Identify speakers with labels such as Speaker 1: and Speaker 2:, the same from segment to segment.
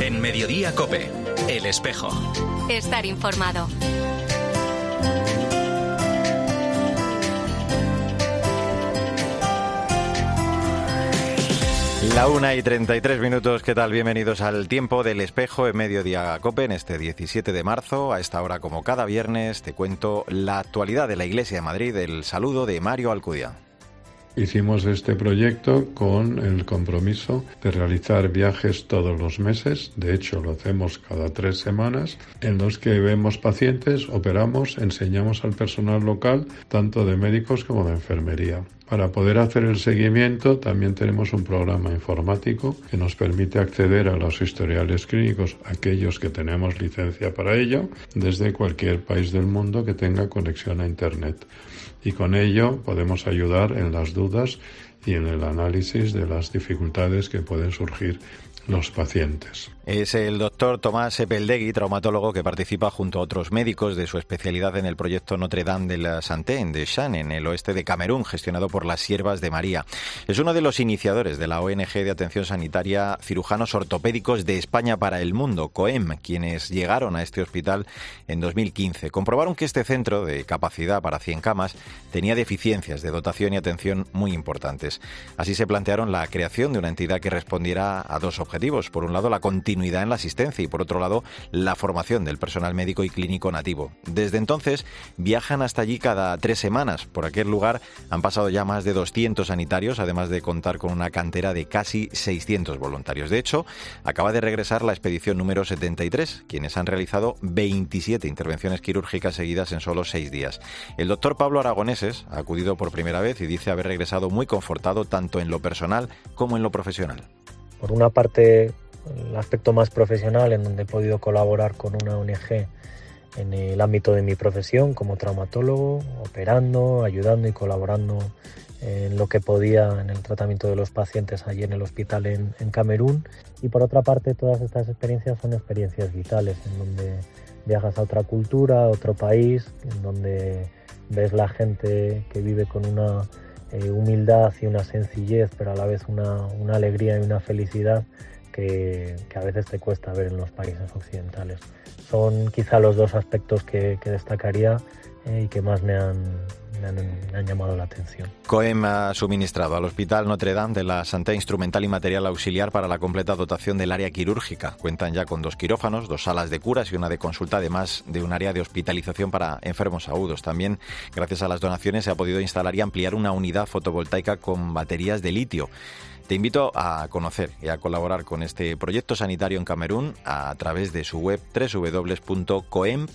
Speaker 1: En Mediodía Cope, El Espejo.
Speaker 2: Estar informado.
Speaker 3: La una y 33 minutos, ¿qué tal? Bienvenidos al tiempo del espejo en Mediodía Cope en este 17 de marzo. A esta hora, como cada viernes, te cuento la actualidad de la Iglesia de Madrid. El saludo de Mario Alcudia.
Speaker 4: Hicimos este proyecto con el compromiso de realizar viajes todos los meses, de hecho lo hacemos cada tres semanas, en los que vemos pacientes, operamos, enseñamos al personal local, tanto de médicos como de enfermería. Para poder hacer el seguimiento también tenemos un programa informático que nos permite acceder a los historiales clínicos, aquellos que tenemos licencia para ello, desde cualquier país del mundo que tenga conexión a Internet y con ello podemos ayudar en las dudas y en el análisis de las dificultades que pueden surgir los pacientes.
Speaker 3: Es el doctor Tomás Epeldegui, traumatólogo, que participa junto a otros médicos de su especialidad en el proyecto Notre Dame de la Santé, en Shan, en el oeste de Camerún, gestionado por las Siervas de María. Es uno de los iniciadores de la ONG de Atención Sanitaria Cirujanos Ortopédicos de España para el Mundo, COEM, quienes llegaron a este hospital en 2015. Comprobaron que este centro, de capacidad para 100 camas, tenía deficiencias de dotación y atención muy importantes. Así se plantearon la creación de una entidad que respondiera a dos objetivos. Por un lado, la continuidad en la asistencia y, por otro lado, la formación del personal médico y clínico nativo. Desde entonces, viajan hasta allí cada tres semanas. Por aquel lugar han pasado ya más de 200 sanitarios, además de contar con una cantera de casi 600 voluntarios. De hecho, acaba de regresar la expedición número 73, quienes han realizado 27 intervenciones quirúrgicas seguidas en solo seis días. El doctor Pablo Aragoneses ha acudido por primera vez y dice haber regresado muy confortado tanto en lo personal como en lo profesional.
Speaker 5: Por una parte, el aspecto más profesional en donde he podido colaborar con una ONG en el ámbito de mi profesión como traumatólogo, operando, ayudando y colaborando en lo que podía en el tratamiento de los pacientes allí en el hospital en, Camerún. Y por otra parte, todas estas experiencias son experiencias vitales, en donde viajas a otra cultura, a otro país, en donde ves la gente que vive con una eh, humildad y una sencillez, pero a la vez una, una alegría y una felicidad que, a veces te cuesta ver en los países occidentales. Son quizá los dos aspectos que, destacaría eh, y que más me han, me han, llamado la atención.
Speaker 3: COEM ha suministrado al Hospital Notre Dame de la Santé instrumental y material auxiliar para la completa dotación del área quirúrgica. Cuentan ya con dos quirófanos, dos salas de curas y una de consulta, además de un área de hospitalización para enfermos agudos. También, gracias a las donaciones, se ha podido instalar y ampliar una unidad fotovoltaica con baterías de litio. Te invito a conocer y a colaborar con este proyecto sanitario en Camerún a través de su web www.coem.org.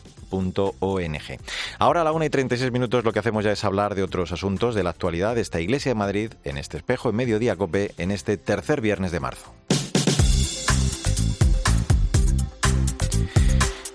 Speaker 3: Ahora a la 1 y 36 minutos lo que hacemos ya es hablar de otros asuntos de la actualidad de esta Iglesia de Madrid en este espejo en Mediodía Cope en este tercer viernes de marzo.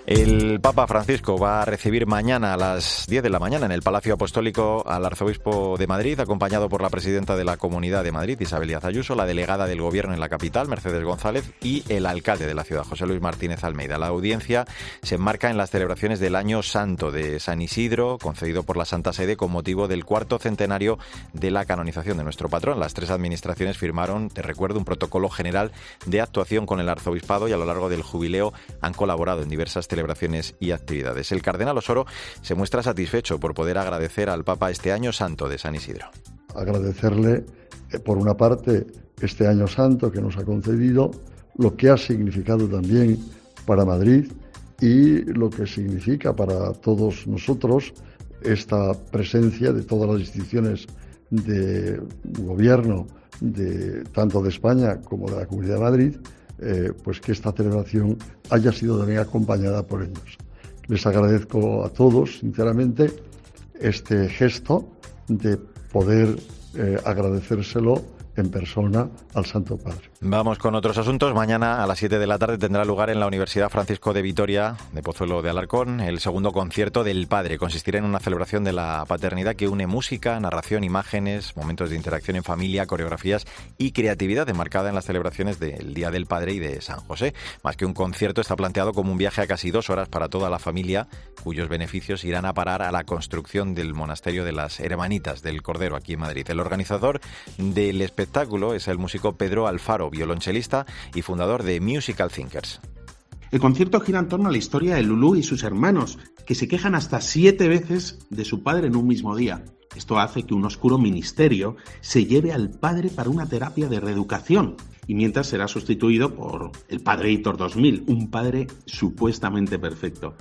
Speaker 3: El Papa Francisco va a recibir mañana a las 10 de la mañana en el Palacio Apostólico al arzobispo de Madrid, acompañado por la presidenta de la Comunidad de Madrid, Isabel Díaz la delegada del Gobierno en la capital, Mercedes González, y el alcalde de la ciudad, José Luis Martínez Almeida. La audiencia se enmarca en las celebraciones del Año Santo de San Isidro, concedido por la Santa Sede con motivo del cuarto centenario de la canonización de nuestro patrón. Las tres administraciones firmaron, te recuerdo, un protocolo general de actuación con el arzobispado y a lo largo del jubileo han colaborado en diversas celebraciones y actividades. El cardenal Osoro se muestra satisfecho por poder agradecer al Papa este año santo de San Isidro.
Speaker 6: Agradecerle, eh, por una parte, este año santo que nos ha concedido, lo que ha significado también para Madrid y lo que significa para todos nosotros esta presencia de todas las instituciones de gobierno, de, tanto de España como de la Comunidad de Madrid, eh, pues que esta celebración haya sido también acompañada por ellos. Les agradezco a todos, sinceramente, este gesto de poder eh, agradecérselo en persona al Santo Padre.
Speaker 3: Vamos con otros asuntos. Mañana a las 7 de la tarde tendrá lugar en la Universidad Francisco de Vitoria de Pozuelo de Alarcón el segundo concierto del Padre. Consistirá en una celebración de la paternidad que une música, narración, imágenes, momentos de interacción en familia, coreografías y creatividad enmarcada en las celebraciones del Día del Padre y de San José. Más que un concierto, está planteado como un viaje a casi dos horas para toda la familia, cuyos beneficios irán a parar a la construcción del monasterio de las Hermanitas del Cordero aquí en Madrid. El organizador del espectáculo es el músico Pedro Alfaro, violonchelista y fundador de Musical Thinkers.
Speaker 7: El concierto gira en torno a la historia de Lulú y sus hermanos, que se quejan hasta siete veces de su padre en un mismo día. Esto hace que un oscuro ministerio se lleve al padre para una terapia de reeducación y mientras será sustituido por el padre Hitor 2000, un padre supuestamente perfecto.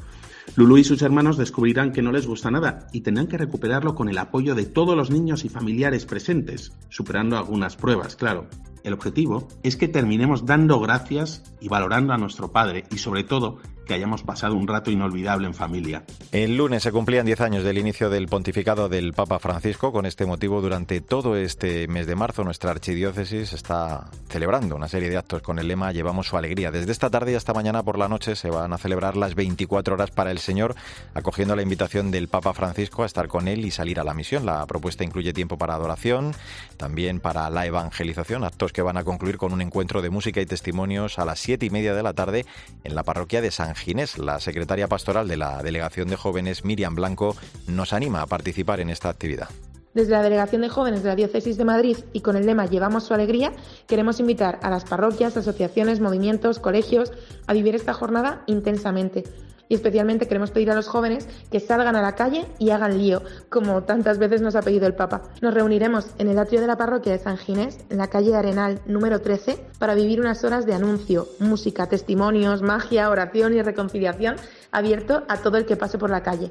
Speaker 7: Lulu y sus hermanos descubrirán que no les gusta nada y tendrán que recuperarlo con el apoyo de todos los niños y familiares presentes, superando algunas pruebas, claro. El objetivo es que terminemos dando gracias y valorando a nuestro Padre y sobre todo que hayamos pasado un rato inolvidable en familia.
Speaker 3: El lunes se cumplían 10 años del inicio del pontificado del Papa Francisco. Con este motivo, durante todo este mes de marzo, nuestra archidiócesis está celebrando una serie de actos con el lema Llevamos su alegría. Desde esta tarde y hasta mañana por la noche se van a celebrar las 24 horas para el Señor, acogiendo la invitación del Papa Francisco a estar con él y salir a la misión. La propuesta incluye tiempo para adoración, también para la evangelización, actos que van a concluir con un encuentro de música y testimonios a las siete y media de la tarde en la parroquia de San Ginés. La secretaria pastoral de la Delegación de Jóvenes, Miriam Blanco, nos anima a participar en esta actividad.
Speaker 8: Desde la Delegación de Jóvenes de la Diócesis de Madrid y con el lema Llevamos su alegría, queremos invitar a las parroquias, asociaciones, movimientos, colegios a vivir esta jornada intensamente y especialmente queremos pedir a los jóvenes que salgan a la calle y hagan lío, como tantas veces nos ha pedido el Papa. Nos reuniremos en el atrio de la parroquia de San Ginés, en la calle Arenal número 13, para vivir unas horas de anuncio, música, testimonios, magia, oración y reconciliación abierto a todo el que pase por la calle.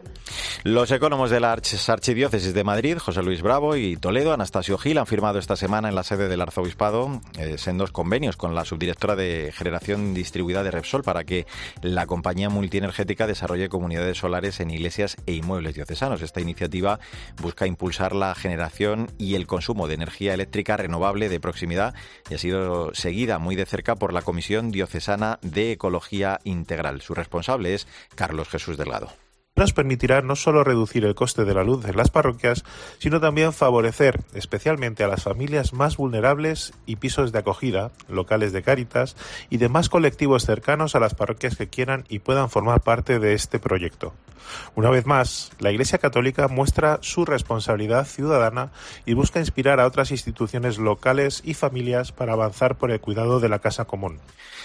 Speaker 3: Los economos de la Archidiócesis de Madrid, José Luis Bravo y Toledo, Anastasio Gil, han firmado esta semana en la sede del Arzobispado eh, sendos convenios con la subdirectora de generación distribuida de Repsol para que la compañía multienergética desarrolle comunidades solares en iglesias e inmuebles diocesanos. Esta iniciativa busca impulsar la generación y el consumo de energía eléctrica renovable de proximidad y ha sido seguida muy de cerca por la Comisión Diocesana de Ecología Integral. Su responsable es Carlos Jesús Delgado
Speaker 9: nos permitirá no solo reducir el coste de la luz en las parroquias, sino también favorecer especialmente a las familias más vulnerables y pisos de acogida, locales de cáritas y demás colectivos cercanos a las parroquias que quieran y puedan formar parte de este proyecto. Una vez más, la Iglesia Católica muestra su responsabilidad ciudadana y busca inspirar a otras instituciones locales y familias para avanzar por el cuidado de la casa común.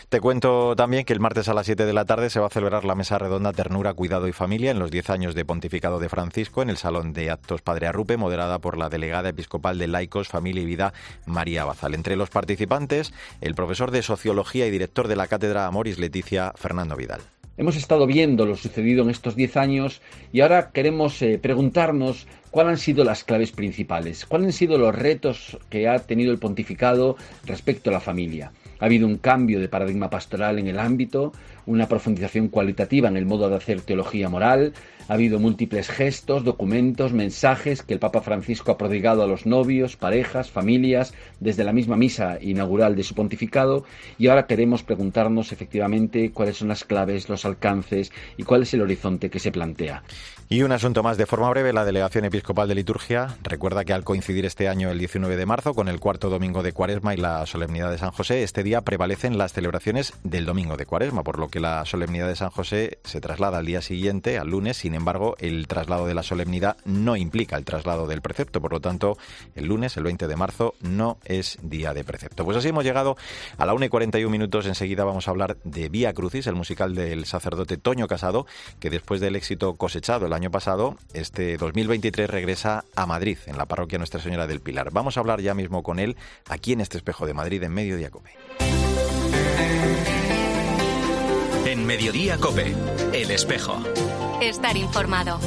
Speaker 3: Te cuento también que el martes a las 7 de la tarde se va a celebrar la mesa redonda Ternura, Cuidado y Familia en los 10 años de pontificado de Francisco en el Salón de Actos Padre Arrupe, moderada por la delegada episcopal de Laicos, Familia y Vida, María Bazal. Entre los participantes, el profesor de Sociología y director de la Cátedra Amoris Leticia, Fernando Vidal.
Speaker 10: Hemos estado viendo lo sucedido en estos 10 años y ahora queremos eh, preguntarnos cuáles han sido las claves principales, cuáles han sido los retos que ha tenido el pontificado respecto a la familia. Ha habido un cambio de paradigma pastoral en el ámbito, una profundización cualitativa en el modo de hacer teología moral, ha habido múltiples gestos, documentos, mensajes que el Papa Francisco ha prodigado a los novios, parejas, familias, desde la misma misa inaugural de su pontificado, y ahora queremos preguntarnos efectivamente cuáles son las claves, los alcances y cuál es el horizonte que se plantea.
Speaker 3: Y un asunto más de forma breve, la Delegación Episcopal de Liturgia recuerda que al coincidir este año el 19 de marzo con el cuarto domingo de Cuaresma y la solemnidad de San José, este día prevalecen las celebraciones del domingo de Cuaresma, por lo que la solemnidad de San José se traslada al día siguiente, al lunes, sin embargo, el traslado de la solemnidad no implica el traslado del precepto, por lo tanto, el lunes, el 20 de marzo, no es día de precepto. Pues así hemos llegado a la 1 y 41 minutos, enseguida vamos a hablar de Vía Crucis, el musical del sacerdote Toño Casado, que después del éxito cosechado el año pasado, este 2023 regresa a Madrid, en la parroquia Nuestra Señora del Pilar. Vamos a hablar ya mismo con él aquí en este espejo de Madrid, en medio de Cope.
Speaker 1: En Mediodía Cope, El Espejo.
Speaker 2: Estar informado.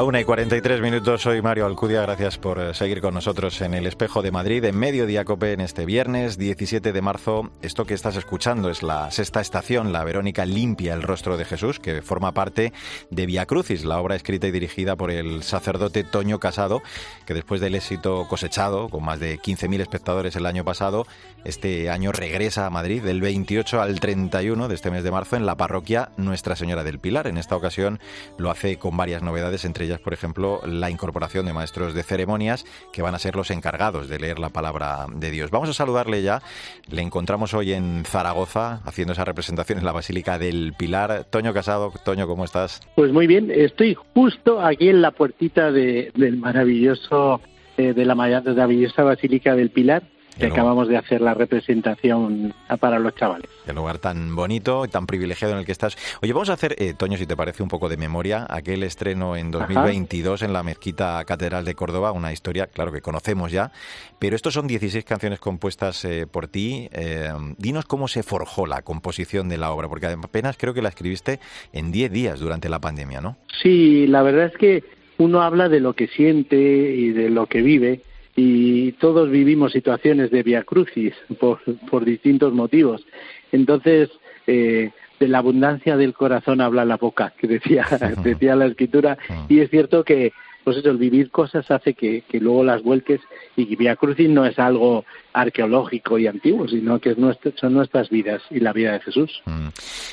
Speaker 3: La una y 43 minutos, soy Mario Alcudia, gracias por eh, seguir con nosotros en el Espejo de Madrid, en Mediodía Cope en este viernes 17 de marzo. Esto que estás escuchando es la sexta estación, la Verónica limpia el rostro de Jesús, que forma parte de Via Crucis, la obra escrita y dirigida por el sacerdote Toño Casado, que después del éxito cosechado, con más de 15.000 espectadores el año pasado, este año regresa a Madrid del 28 al 31 de este mes de marzo en la parroquia Nuestra Señora del Pilar. En esta ocasión lo hace con varias novedades, entre por ejemplo, la incorporación de maestros de ceremonias que van a ser los encargados de leer la palabra de Dios. Vamos a saludarle ya. Le encontramos hoy en Zaragoza haciendo esa representación en la Basílica del Pilar. Toño Casado, Toño, ¿cómo estás?
Speaker 11: Pues muy bien, estoy justo aquí en la puertita de, del maravilloso, eh, de la maravillosa Basílica del Pilar que acabamos de hacer la representación para los chavales.
Speaker 3: Qué lugar tan bonito y tan privilegiado en el que estás. Oye, vamos a hacer, eh, Toño, si te parece un poco de memoria, aquel estreno en 2022 en la Mezquita Catedral de Córdoba, una historia, claro, que conocemos ya, pero estos son 16 canciones compuestas eh, por ti. Eh, dinos cómo se forjó la composición de la obra, porque apenas creo que la escribiste en 10 días durante la pandemia, ¿no?
Speaker 11: Sí, la verdad es que uno habla de lo que siente y de lo que vive y todos vivimos situaciones de via crucis por, por distintos motivos. Entonces, eh, de la abundancia del corazón habla la boca, que decía, decía la escritura, y es cierto que pues eso, el vivir cosas hace que, luego las vuelques y Via Crucis no es algo arqueológico y antiguo, sino que es son nuestras vidas y la vida de Jesús. Mm.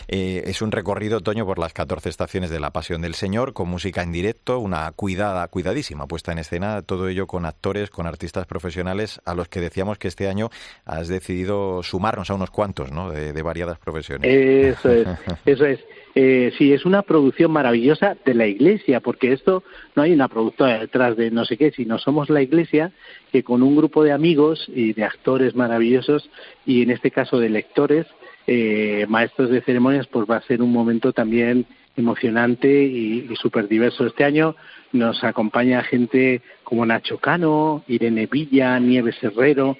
Speaker 3: Eh, es un recorrido, Toño, por las 14 estaciones de la Pasión del Señor, con música en directo, una cuidada, cuidadísima puesta en escena, todo ello con actores, con artistas profesionales, a los que decíamos que este año has decidido sumarnos a unos cuantos, ¿no?, de, de variadas profesiones.
Speaker 11: Eso es, eso es. Eh, sí, es una producción maravillosa de la Iglesia, porque esto no hay una productora detrás de no sé qué, sino somos la Iglesia que con un grupo de amigos y de actores maravillosos y en este caso de lectores, eh, maestros de ceremonias, pues va a ser un momento también emocionante y, y súper diverso. Este año nos acompaña gente como Nacho Cano, Irene Villa, Nieves Herrero,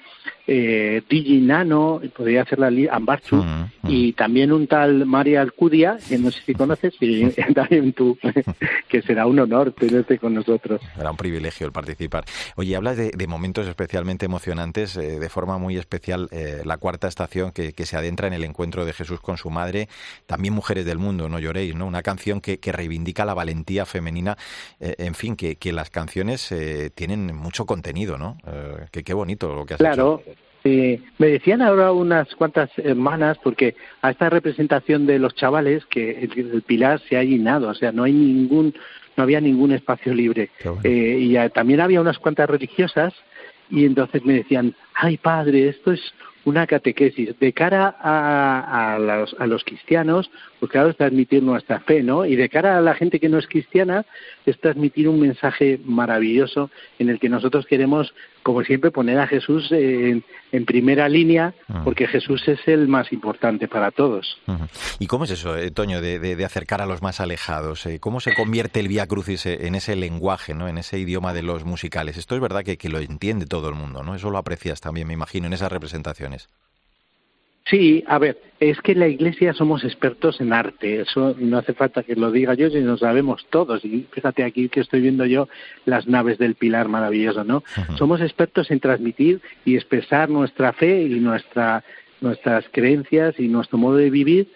Speaker 11: eh, Digi Nano, podría hacer la Ambarchu, mm, mm. y también un tal María Alcudia, que no sé si conoces, y también tú, que será un honor tenerte con nosotros.
Speaker 3: Será un privilegio el participar. Oye, hablas de, momentos especialmente emocionantes, eh, de forma muy especial, eh, la cuarta estación que, se adentra en el encuentro de Jesús con su madre, también Mujeres del Mundo, no lloréis, ¿no? Una canción que, reivindica la valentía femenina, eh, en fin, que, las canciones tienen mucho contenido, ¿no? que qué bonito lo que has
Speaker 11: claro. me decían ahora unas cuantas hermanas, porque a esta representación de los chavales, que el, pilar se ha llenado, o sea, no hay ningún, no había ningún espacio libre. Eh, y también había unas cuantas religiosas, y entonces me decían, ay padre, esto es una catequesis de cara a, a, los, a los cristianos, pues claro, es transmitir nuestra fe, ¿no? Y de cara a la gente que no es cristiana, es transmitir un mensaje maravilloso en el que nosotros queremos, como siempre, poner a Jesús en, primera línea, ah. porque Jesús es el más importante para todos.
Speaker 3: ¿Y cómo es eso, eh, Toño, de, acercar a los más alejados? Eh, ¿Cómo se convierte el Vía Crucis en ese lenguaje, ¿no? en ese idioma de los musicales? Esto es verdad que, que lo entiende todo el mundo, ¿no? Eso lo aprecias también, me imagino, en esas representaciones.
Speaker 11: Sí, a ver, es que en la Iglesia somos expertos en arte, eso no hace falta que lo diga yo, si lo sabemos todos. Y fíjate aquí que estoy viendo yo las naves del Pilar maravilloso, ¿no? Somos expertos en transmitir y expresar nuestra fe y nuestra, nuestras creencias y nuestro modo de vivir.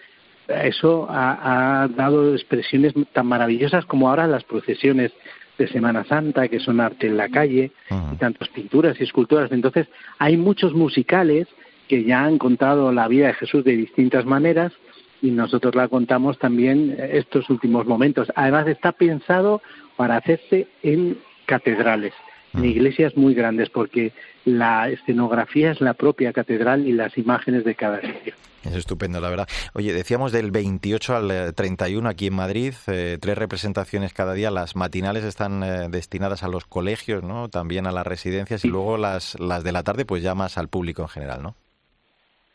Speaker 11: Eso ha, dado expresiones tan maravillosas como ahora las procesiones de Semana Santa, que son arte en la calle, y tantas pinturas y esculturas. Entonces, hay muchos musicales que ya han contado la vida de Jesús de distintas maneras y nosotros la contamos también estos últimos momentos. Además está pensado para hacerse en catedrales, en mm. iglesias muy grandes, porque la escenografía es la propia catedral y las imágenes de cada sitio.
Speaker 3: Es estupendo, la verdad. Oye, decíamos del 28 al 31 aquí en Madrid, eh, tres representaciones cada día. Las matinales están eh, destinadas a los colegios, ¿no? También a las residencias y luego las, las de la tarde, pues ya más al público en general, ¿no?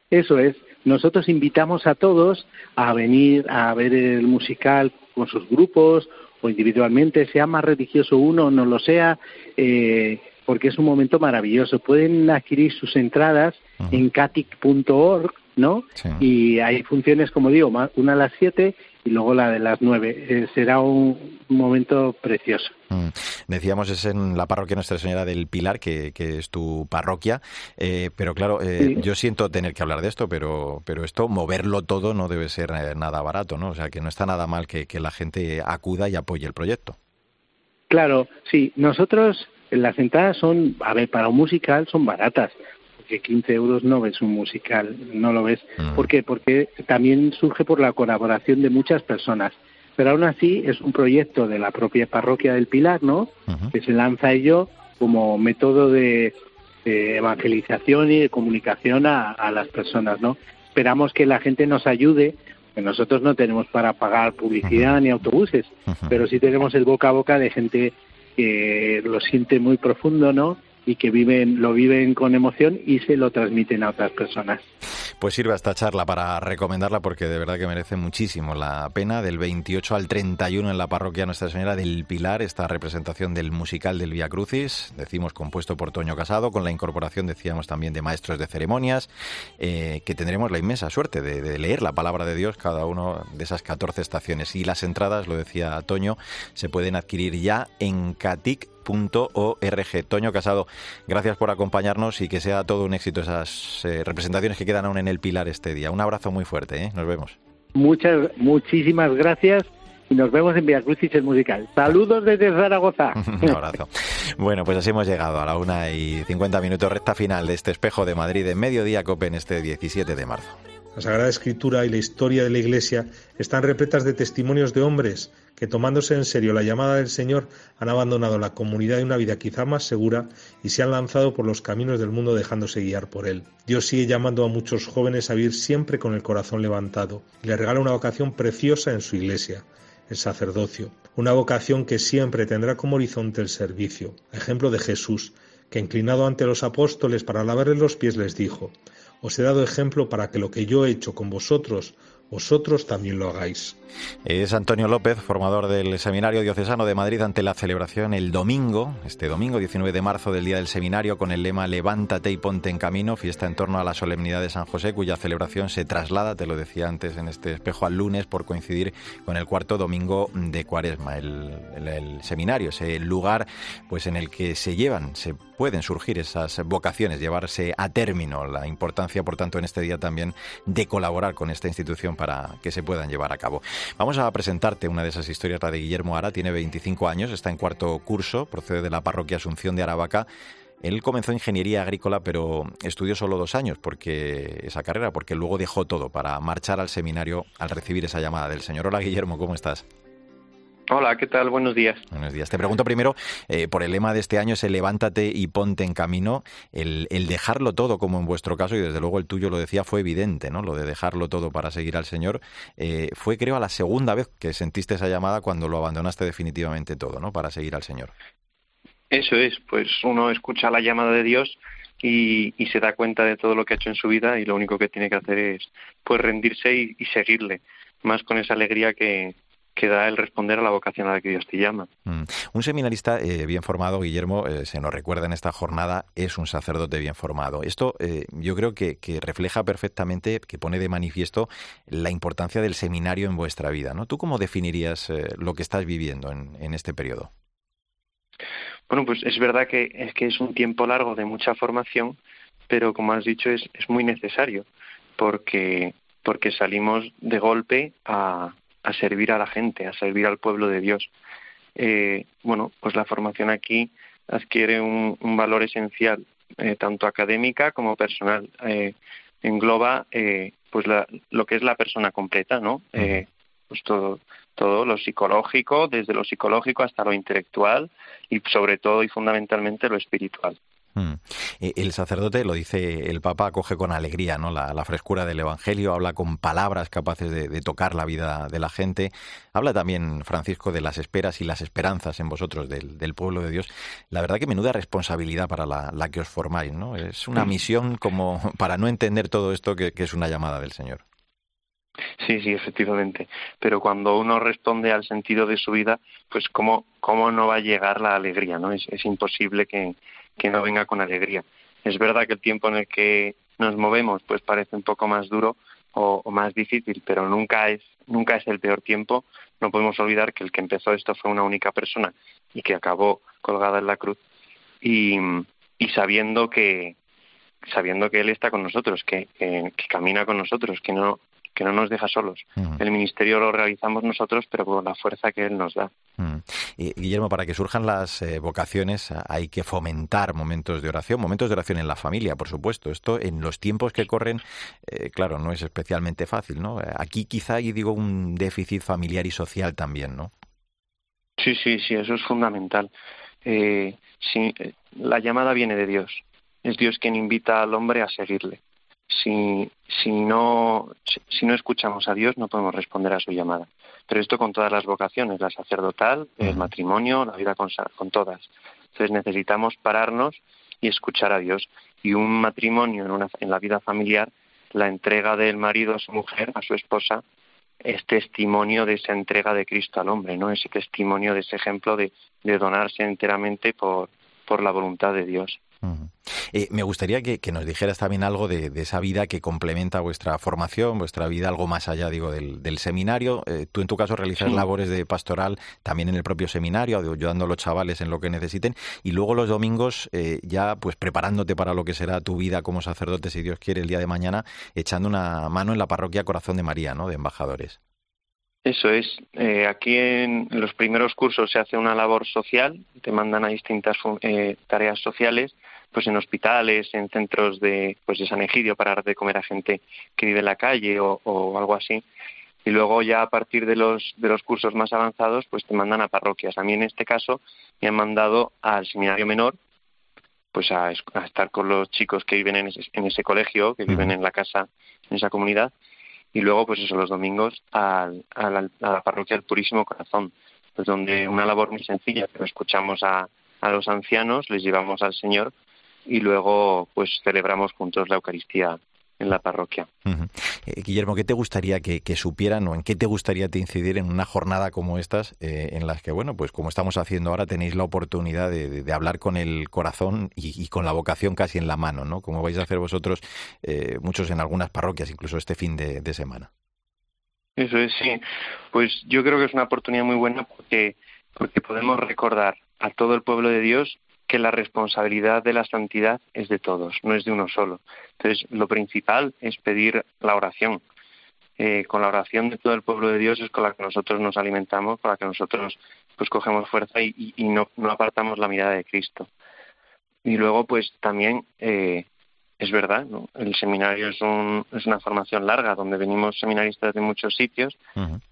Speaker 11: Eso es. Nosotros invitamos a todos a venir a ver el musical con sus grupos o individualmente, sea más religioso uno o no lo sea, eh, porque es un momento maravilloso. Pueden adquirir sus entradas en catic.org ¿no? Y hay funciones, como digo, una a las 7 y luego la de las 9. Eh, será un momento precioso. Mm.
Speaker 3: Decíamos, es en la parroquia Nuestra Señora del Pilar, que, es tu parroquia, eh, pero claro, eh, yo siento tener que hablar de esto, pero, pero esto, moverlo todo no debe ser nada barato, ¿no? O sea, que no está nada mal que, que la gente acuda y apoye el proyecto.
Speaker 11: Claro, sí, nosotros las entradas son, a ver, para un musical son baratas, porque 15 euros no ves un musical, no lo ves. ¿Por qué? Porque también surge por la colaboración de muchas personas. Pero aún así es un proyecto de la propia parroquia del Pilar, ¿no? Que se lanza ello como método de, evangelización y de comunicación a, las personas, ¿no? Esperamos que la gente nos ayude, que nosotros no tenemos para pagar publicidad ni autobuses, pero sí tenemos el boca a boca de gente que lo siente muy profundo, ¿no? Y que viven, lo viven con emoción y se lo transmiten a otras personas.
Speaker 3: Pues sirve esta charla para recomendarla porque de verdad que merece muchísimo la pena. Del 28 al 31 en la parroquia Nuestra Señora del Pilar, esta representación del musical del Via Crucis, decimos compuesto por Toño Casado, con la incorporación, decíamos también, de maestros de ceremonias, eh, que tendremos la inmensa suerte de, de, leer la palabra de Dios cada uno de esas 14 estaciones. Y las entradas, lo decía Toño, se pueden adquirir ya en Catic .org. Toño Casado, gracias por acompañarnos y que sea todo un éxito esas eh, representaciones que quedan aún en el Pilar este día. Un abrazo muy fuerte, ¿eh? nos vemos.
Speaker 11: Muchas, muchísimas gracias y nos vemos en Via Crucis el musical. Saludos desde Zaragoza.
Speaker 3: Un abrazo. Bueno, pues así hemos llegado a la una y 50 minutos recta final de este espejo de Madrid en mediodía COPE en este 17 de marzo.
Speaker 9: La Sagrada Escritura y la historia de la Iglesia están repletas de testimonios de hombres que tomándose en serio la llamada del Señor han abandonado la comunidad de una vida quizá más segura y se han lanzado por los caminos del mundo dejándose guiar por él. Dios sigue llamando a muchos jóvenes a vivir siempre con el corazón levantado y le regala una vocación preciosa en su Iglesia, el sacerdocio, una vocación que siempre tendrá como horizonte el servicio, ejemplo de Jesús, que inclinado ante los apóstoles para lavarles los pies les dijo, os he dado ejemplo para que lo que yo he hecho con vosotros vosotros también lo hagáis.
Speaker 3: Es Antonio López, formador del Seminario Diocesano de Madrid ante la celebración el domingo, este domingo 19 de marzo del Día del Seminario, con el lema Levántate y ponte en camino, fiesta en torno a la solemnidad de San José, cuya celebración se traslada, te lo decía antes en este espejo, al lunes por coincidir con el cuarto domingo de Cuaresma. El, el seminario, ese lugar pues en el que se llevan, se pueden surgir esas vocaciones, llevarse a término. La importancia, por tanto, en este día también de colaborar con esta institución para que se puedan llevar a cabo. Vamos a presentarte una de esas historias, la de Guillermo Ara, tiene 25 años, está en cuarto curso, procede de la parroquia Asunción de Aravaca. Él comenzó ingeniería agrícola, pero estudió solo dos años porque esa carrera, porque luego dejó todo para marchar al seminario al recibir esa llamada del Señor. Hola Guillermo, ¿cómo estás?
Speaker 12: Hola, ¿qué tal? Buenos días.
Speaker 3: Buenos días. Te pregunto primero eh, por el lema de este año, ese levántate y ponte en camino. El, dejarlo todo, como en vuestro caso, y desde luego el tuyo lo decía, fue evidente, ¿no? Lo de dejarlo todo para seguir al Señor. Eh, fue, creo, a la segunda vez que sentiste esa llamada cuando lo abandonaste definitivamente todo, ¿no? Para seguir al Señor.
Speaker 12: Eso es, pues uno escucha la llamada de Dios y, se da cuenta de todo lo que ha hecho en su vida y lo único que tiene que hacer es pues rendirse y seguirle, más con esa alegría que, que da el responder a la vocación a la que Dios te llama.
Speaker 3: Mm. Un seminarista eh, bien formado, Guillermo, eh, se nos recuerda en esta jornada, es un sacerdote bien formado. Esto eh, yo creo que, refleja perfectamente, que pone de manifiesto la importancia del seminario en vuestra vida. ¿no? ¿Tú cómo definirías lo que estás viviendo en, este periodo?
Speaker 12: Bueno, pues es verdad que es que es un tiempo largo de mucha formación, pero como has dicho es, es muy necesario porque porque salimos de golpe a, a servir a la gente, a servir al pueblo de Dios. Eh, bueno, pues la formación aquí adquiere un, valor esencial, eh, tanto académica como personal. Eh, engloba pues lo que es la persona completa, ¿no? pues todo, todo lo psicológico, desde lo psicológico hasta lo intelectual y sobre todo y fundamentalmente lo espiritual.
Speaker 3: Mm. Eh, el sacerdote, lo dice el Papa, acoge con alegría ¿no? la, frescura del Evangelio, habla con palabras capaces de, tocar la vida de la gente. Habla también, Francisco, de las esperas y las esperanzas en vosotros, del, pueblo de Dios. La verdad que menuda responsabilidad para la, que os formáis. ¿no? Es una misión como para no entender todo esto que, es una llamada del Señor.
Speaker 12: Sí, sí, efectivamente. Pero cuando uno responde al sentido de su vida, pues cómo, cómo no va a llegar la alegría, ¿no? es imposible que, que no venga con alegría. Es verdad que el tiempo en el que nos movemos, pues parece un poco más duro o, más difícil, pero nunca es nunca es el peor tiempo. No podemos olvidar que el que empezó esto fue una única persona y que acabó colgada en la cruz y, sabiendo que sabiendo que él está con nosotros, que, camina con nosotros, que no que no nos deja solos. El ministerio lo realizamos nosotros, pero con la fuerza que Él nos da.
Speaker 3: Guillermo, para que surjan las eh, vocaciones hay que fomentar momentos de oración, momentos de oración en la familia, por supuesto. Esto en los tiempos que corren, eh, claro, no es especialmente fácil, ¿no? Aquí quizá hay, digo, un déficit familiar y social también, ¿no?
Speaker 12: Sí, sí, sí, eso es fundamental. Eh, la llamada viene de Dios. Es Dios quien invita al hombre a seguirle si, si, no, si no escuchamos a Dios no podemos responder a su llamada. Pero esto con todas las vocaciones, la sacerdotal, el matrimonio, la vida con, con todas. Entonces necesitamos pararnos y escuchar a Dios. Y un matrimonio en, una, en la vida familiar, la entrega del marido a su mujer, a su esposa, es testimonio de esa entrega de Cristo al hombre, ¿no? Ese testimonio de ese ejemplo de, de donarse enteramente por, por la voluntad de Dios.
Speaker 3: Eh, me gustaría que, nos dijeras también algo de, esa vida que complementa vuestra formación, vuestra vida, algo más allá, digo, del, seminario. Eh, tú, en tu caso, realizas labores de pastoral también en el propio seminario, ayudando a los chavales en lo que necesiten. Y luego los domingos, eh, ya pues preparándote para lo que será tu vida como sacerdote, si Dios quiere, el día de mañana, echando una mano en la parroquia Corazón de María, ¿no? De embajadores.
Speaker 12: Eso es. aquí en los primeros cursos se hace una labor social, te mandan a distintas tareas sociales pues en hospitales, en centros de, pues de San Egidio para dar de comer a gente que vive en la calle o, algo así. Y luego ya a partir de los, de los cursos más avanzados, pues te mandan a parroquias. A mí en este caso me han mandado al seminario menor, pues a, estar con los chicos que viven en ese, en ese colegio, que viven en la casa, en esa comunidad. Y luego, pues eso, los domingos a, la, a la parroquia del Purísimo Corazón, pues donde una labor muy sencilla, pero escuchamos a, a los ancianos, les llevamos al Señor y luego pues celebramos juntos la Eucaristía en la parroquia.
Speaker 3: Eh, Guillermo, ¿qué te gustaría que, supieran o en qué te gustaría te incidir en una jornada como estas, eh, en las que, bueno, pues como estamos haciendo ahora, tenéis la oportunidad de, hablar con el corazón y, con la vocación casi en la mano, ¿no? Como vais a hacer vosotros, eh, muchos en algunas parroquias, incluso este fin de, de semana.
Speaker 12: Eso es, sí. Pues yo creo que es una oportunidad muy buena porque, porque podemos recordar a todo el pueblo de Dios que la responsabilidad de la santidad es de todos, no es de uno solo. Entonces, lo principal es pedir la oración. Eh, con la oración de todo el pueblo de Dios es con la que nosotros nos alimentamos, con la que nosotros pues cogemos fuerza y, no, no, apartamos la mirada de Cristo. Y luego, pues también eh, es verdad, ¿no? el seminario es, un, es una formación larga donde venimos seminaristas de muchos sitios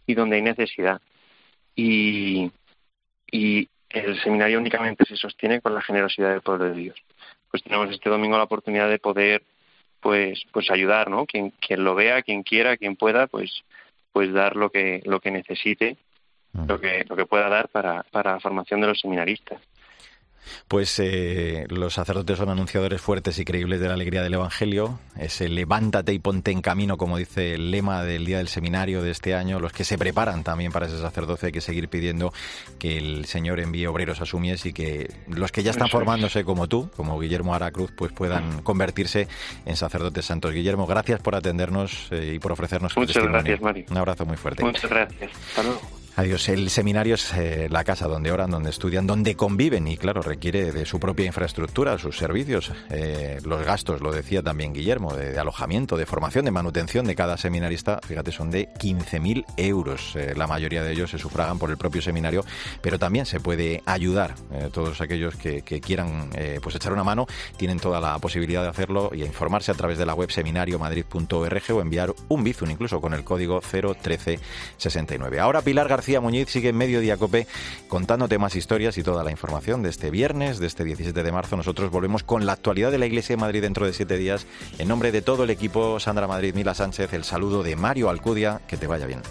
Speaker 12: y donde hay necesidad. Y, y el seminario únicamente se sostiene con la generosidad del pueblo de Dios. Pues tenemos este domingo la oportunidad de poder pues pues ayudar, ¿no? Quien quien lo vea, quien quiera, quien pueda, pues pues dar lo que lo que necesite, lo que lo que pueda dar para para la formación de los seminaristas.
Speaker 3: Pues eh, los sacerdotes son anunciadores fuertes y creíbles de la alegría del Evangelio. Ese levántate y ponte en camino, como dice el lema del día del seminario de este año. Los que se preparan también para ese sacerdocio hay que seguir pidiendo que el Señor envíe obreros a su mies y que los que ya están formándose como tú, como Guillermo Aracruz, pues puedan convertirse en sacerdotes santos. Guillermo, gracias por atendernos eh, y por ofrecernos
Speaker 12: Muchas gracias, Mario.
Speaker 3: Un abrazo muy fuerte.
Speaker 12: Muchas gracias. Hasta luego.
Speaker 3: Adiós. El seminario es eh, la casa donde oran, donde estudian, donde conviven y, claro, requiere de su propia infraestructura, sus servicios, eh, los gastos, lo decía también Guillermo, de, alojamiento, de formación, de manutención de cada seminarista, fíjate, son de 15.000 euros. Eh, la mayoría de ellos se sufragan por el propio seminario, pero también se puede ayudar. todos aquellos que, quieran pues echar una mano tienen toda la posibilidad de hacerlo y informarse a través de la web seminariomadrid.org o enviar un bizun incluso con el código 01369. Ahora Pilar García García Muñiz sigue en Medio Cope contándote más historias y toda la información de este viernes, de este 17 de marzo. Nosotros volvemos con la actualidad de la Iglesia de Madrid dentro de siete días. En nombre de todo el equipo, Sandra Madrid, Mila Sánchez, el saludo de Mario Alcudia. Que te vaya bien.